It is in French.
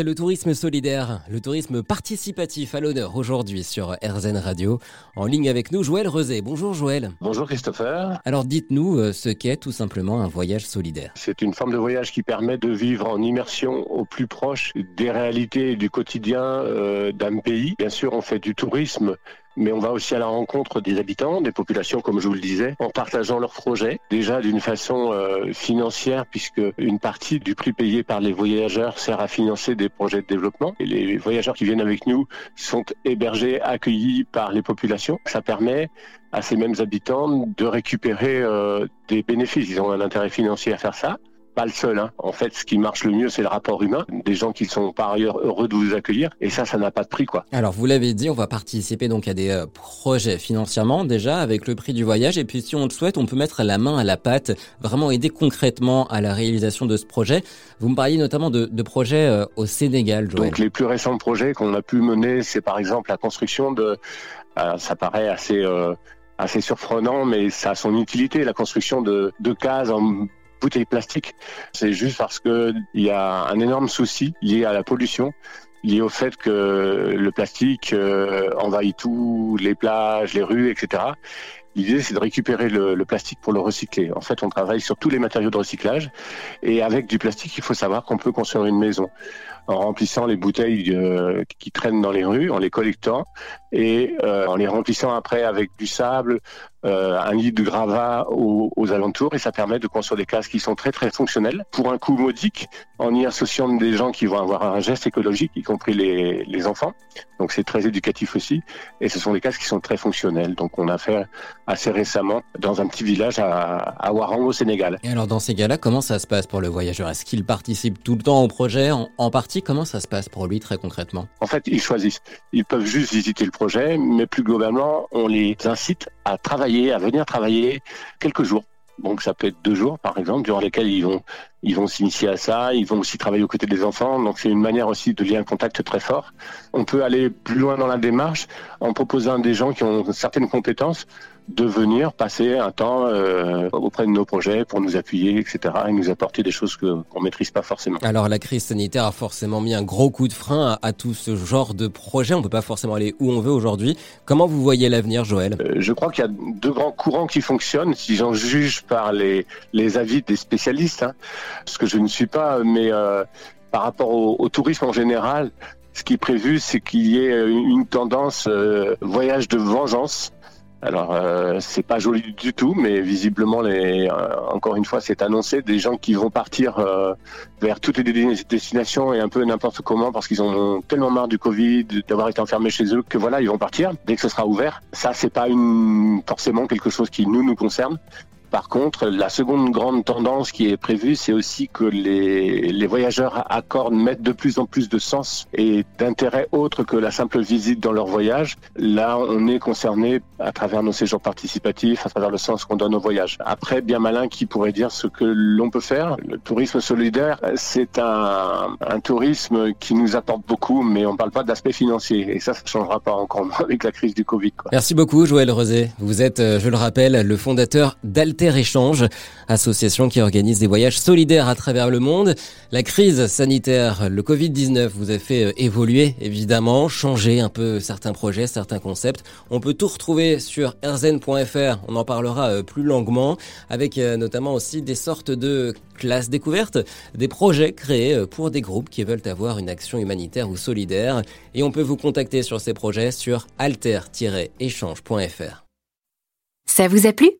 C'est le tourisme solidaire, le tourisme participatif à l'honneur aujourd'hui sur RZN Radio. En ligne avec nous, Joël Rezé. Bonjour Joël. Bonjour Christopher. Alors dites-nous euh, ce qu'est tout simplement un voyage solidaire. C'est une forme de voyage qui permet de vivre en immersion au plus proche des réalités du quotidien euh, d'un pays. Bien sûr, on fait du tourisme mais on va aussi à la rencontre des habitants, des populations, comme je vous le disais, en partageant leurs projets, déjà d'une façon euh, financière, puisque une partie du prix payé par les voyageurs sert à financer des projets de développement. Et les voyageurs qui viennent avec nous sont hébergés, accueillis par les populations. Ça permet à ces mêmes habitants de récupérer euh, des bénéfices. Ils ont un intérêt financier à faire ça pas le seul. Hein. En fait, ce qui marche le mieux, c'est le rapport humain. Des gens qui sont par ailleurs heureux de vous accueillir. Et ça, ça n'a pas de prix, quoi. Alors, vous l'avez dit, on va participer donc à des euh, projets financièrement déjà avec le prix du voyage. Et puis, si on le souhaite, on peut mettre la main à la pâte, vraiment aider concrètement à la réalisation de ce projet. Vous me parliez notamment de, de projets euh, au Sénégal, Joël. Donc, les plus récents projets qu'on a pu mener, c'est par exemple la construction de. Euh, ça paraît assez. assez surprenant, mais ça a son utilité, la construction de, de cases en bouteilles plastiques. C'est juste parce que il y a un énorme souci lié à la pollution lié au fait que le plastique euh, envahit tout, les plages, les rues, etc. L'idée, c'est de récupérer le, plastique pour le recycler. En fait, on travaille sur tous les matériaux de recyclage. Et avec du plastique, il faut savoir qu'on peut construire une maison en remplissant les bouteilles euh, qui traînent dans les rues, en les collectant et euh, en les remplissant après avec du sable, euh, un lit de gravat aux, alentours et ça permet de construire des cases qui sont très très fonctionnelles pour un coût modique en y associant des gens qui vont avoir un geste écologique, y compris les, enfants. Donc c'est très éducatif aussi et ce sont des cases qui sont très fonctionnelles. Donc on a fait assez récemment dans un petit village à, à Warang au Sénégal. Et alors dans ces cas-là, comment ça se passe pour le voyageur? Est-ce qu'il participe tout le temps au projet en, en partie? Comment ça se passe pour lui très concrètement? En fait, ils choisissent. Ils peuvent juste visiter le projet, mais plus globalement, on les incite à travailler, à venir travailler quelques jours. Donc ça peut être deux jours, par exemple, durant lesquels ils vont ils vont s'initier à ça. Ils vont aussi travailler aux côtés des enfants. Donc c'est une manière aussi de lier un contact très fort. On peut aller plus loin dans la démarche en proposant à des gens qui ont certaines compétences de venir passer un temps euh, auprès de nos projets pour nous appuyer, etc., et nous apporter des choses qu'on maîtrise pas forcément. Alors la crise sanitaire a forcément mis un gros coup de frein à, à tout ce genre de projet. On peut pas forcément aller où on veut aujourd'hui. Comment vous voyez l'avenir, Joël? Euh, Je crois qu'il y a deux grands courants qui fonctionnent, si j'en juge par les les avis des spécialistes, hein, ce que je ne suis pas, mais euh, par rapport au, au tourisme en général, ce qui est prévu, c'est qu'il y ait une tendance euh, voyage de vengeance alors euh, c'est pas joli du tout, mais visiblement, les, euh, encore une fois, c'est annoncé des gens qui vont partir euh, vers toutes les destinations et un peu n'importe comment parce qu'ils ont tellement marre du Covid, d'avoir été enfermés chez eux que voilà, ils vont partir dès que ce sera ouvert. Ça, c'est pas une forcément quelque chose qui nous nous concerne. Par contre, la seconde grande tendance qui est prévue, c'est aussi que les, les, voyageurs accordent, mettent de plus en plus de sens et d'intérêt autre que la simple visite dans leur voyage. Là, on est concerné à travers nos séjours participatifs, à travers le sens qu'on donne au voyage. Après, bien malin qui pourrait dire ce que l'on peut faire? Le tourisme solidaire, c'est un, un, tourisme qui nous apporte beaucoup, mais on ne parle pas d'aspect financier. Et ça, ça ne changera pas encore avec la crise du Covid. Quoi. Merci beaucoup, Joël Rosé. Vous êtes, euh, je le rappelle, le fondateur d'Alter Échange, association qui organise des voyages solidaires à travers le monde. La crise sanitaire, le Covid-19 vous a fait euh, évoluer évidemment, changer un peu certains projets, certains concepts. On peut tout retrouver sur erzen.fr, on en parlera euh, plus longuement, avec euh, notamment aussi des sortes de classes découvertes, des projets créés pour des groupes qui veulent avoir une action humanitaire ou solidaire. Et on peut vous contacter sur ces projets sur alter-échange.fr. Ça vous a plu?